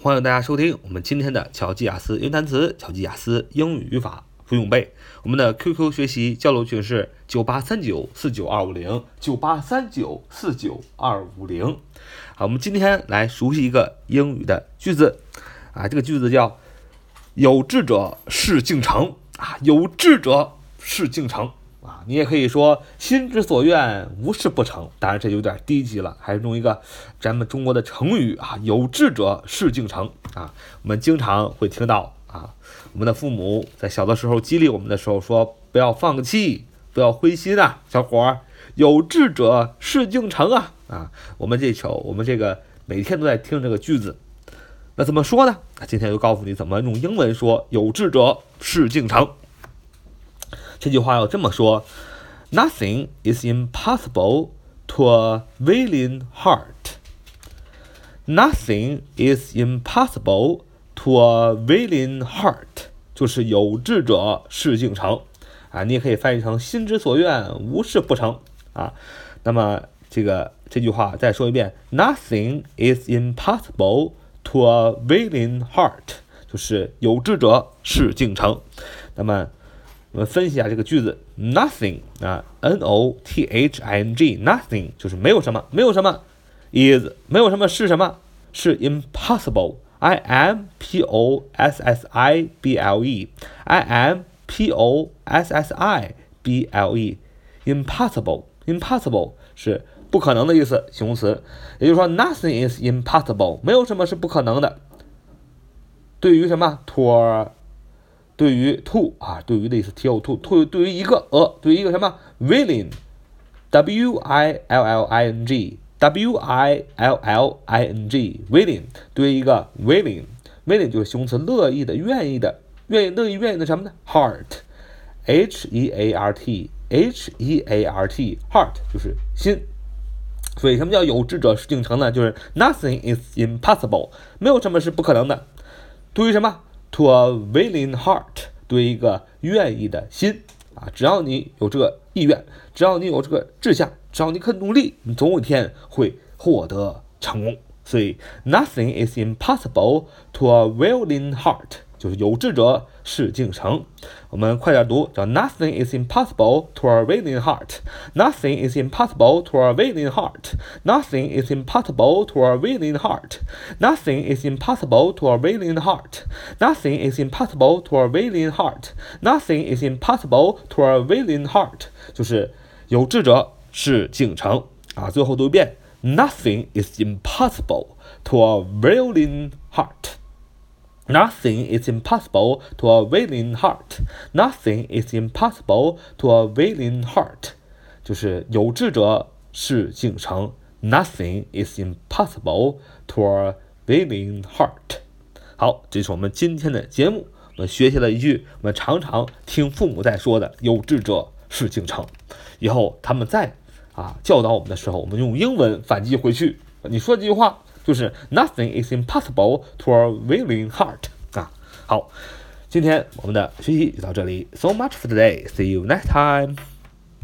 欢迎大家收听我们今天的巧记雅思英语单词、巧记雅思英语语法不用背。我们的 QQ 学习交流群是九八三九四九二五零九八三九四九二五零。好，我们今天来熟悉一个英语的句子啊，这个句子叫“有志者事竟成”啊，有志者事竟成。啊，你也可以说心之所愿，无事不成。当然这有点低级了，还是用一个咱们中国的成语啊，有志者事竟成啊。我们经常会听到啊，我们的父母在小的时候激励我们的时候说，不要放弃，不要灰心啊，小伙儿，有志者事竟成啊啊。我们这首，我们这个每天都在听这个句子，那怎么说呢？今天就告诉你怎么用英文说，有志者事竟成。这句话要这么说：Nothing is impossible to a willing heart. Nothing is impossible to a willing heart，就是有志者事竟成啊，你也可以翻译成心之所愿，无事不成啊。那么这个这句话再说一遍：Nothing is impossible to a willing heart，就是有志者事竟成。那么我们分析一下这个句子，nothing 啊，n o t h i n g，nothing 就是没有什么，没有什么，is 没有什么是什么，是 impossible，i m p o s s i b l e，i m p o s s i b l e，impossible，impossible 是不可能的意思，形容词，也就是说 nothing is impossible，没有什么是不可能的。对于什么 to 对于 to 啊，对于的意思，t o to to 对于一个呃，对于一个什么 willing，w i l l i n g，w i l l i n g，willing 对于一个 willing，willing 就是形容词，乐意的、愿意的、愿意、乐意、愿意的什么呢？heart，h e a r t，h e a r t，heart 就是心。所以什么叫有志者事竟成呢？就是 nothing is impossible，没有什么是不可能的。对于什么？To a willing heart，对一个愿意的心啊，只要你有这个意愿，只要你有这个志向，只要你肯努力，你总有一天会获得成功。所以，nothing is impossible to a willing heart。就是有志者事竟成。我们快点读，叫 Nothing is impossible to a willing heart. Nothing is impossible to a willing heart. Nothing is impossible to a willing heart. Nothing is impossible to a willing heart. Nothing is impossible to a willing heart. Nothing is impossible to a willing heart. 就是有志者事竟成啊！最后读一遍，Nothing is impossible to a willing heart. Nothing is impossible to a willing heart. Nothing is impossible to a willing heart. 就是有志者事竟成。Nothing is impossible to a willing heart. 好，这是我们今天的节目。我们学习了一句我们常常听父母在说的“有志者事竟成”。以后他们再啊教导我们的时候，我们用英文反击回去。你说这句话。就是 nothing is impossible to a willing heart 啊。好，今天我们的学习就到这里。So much for today. See you next time.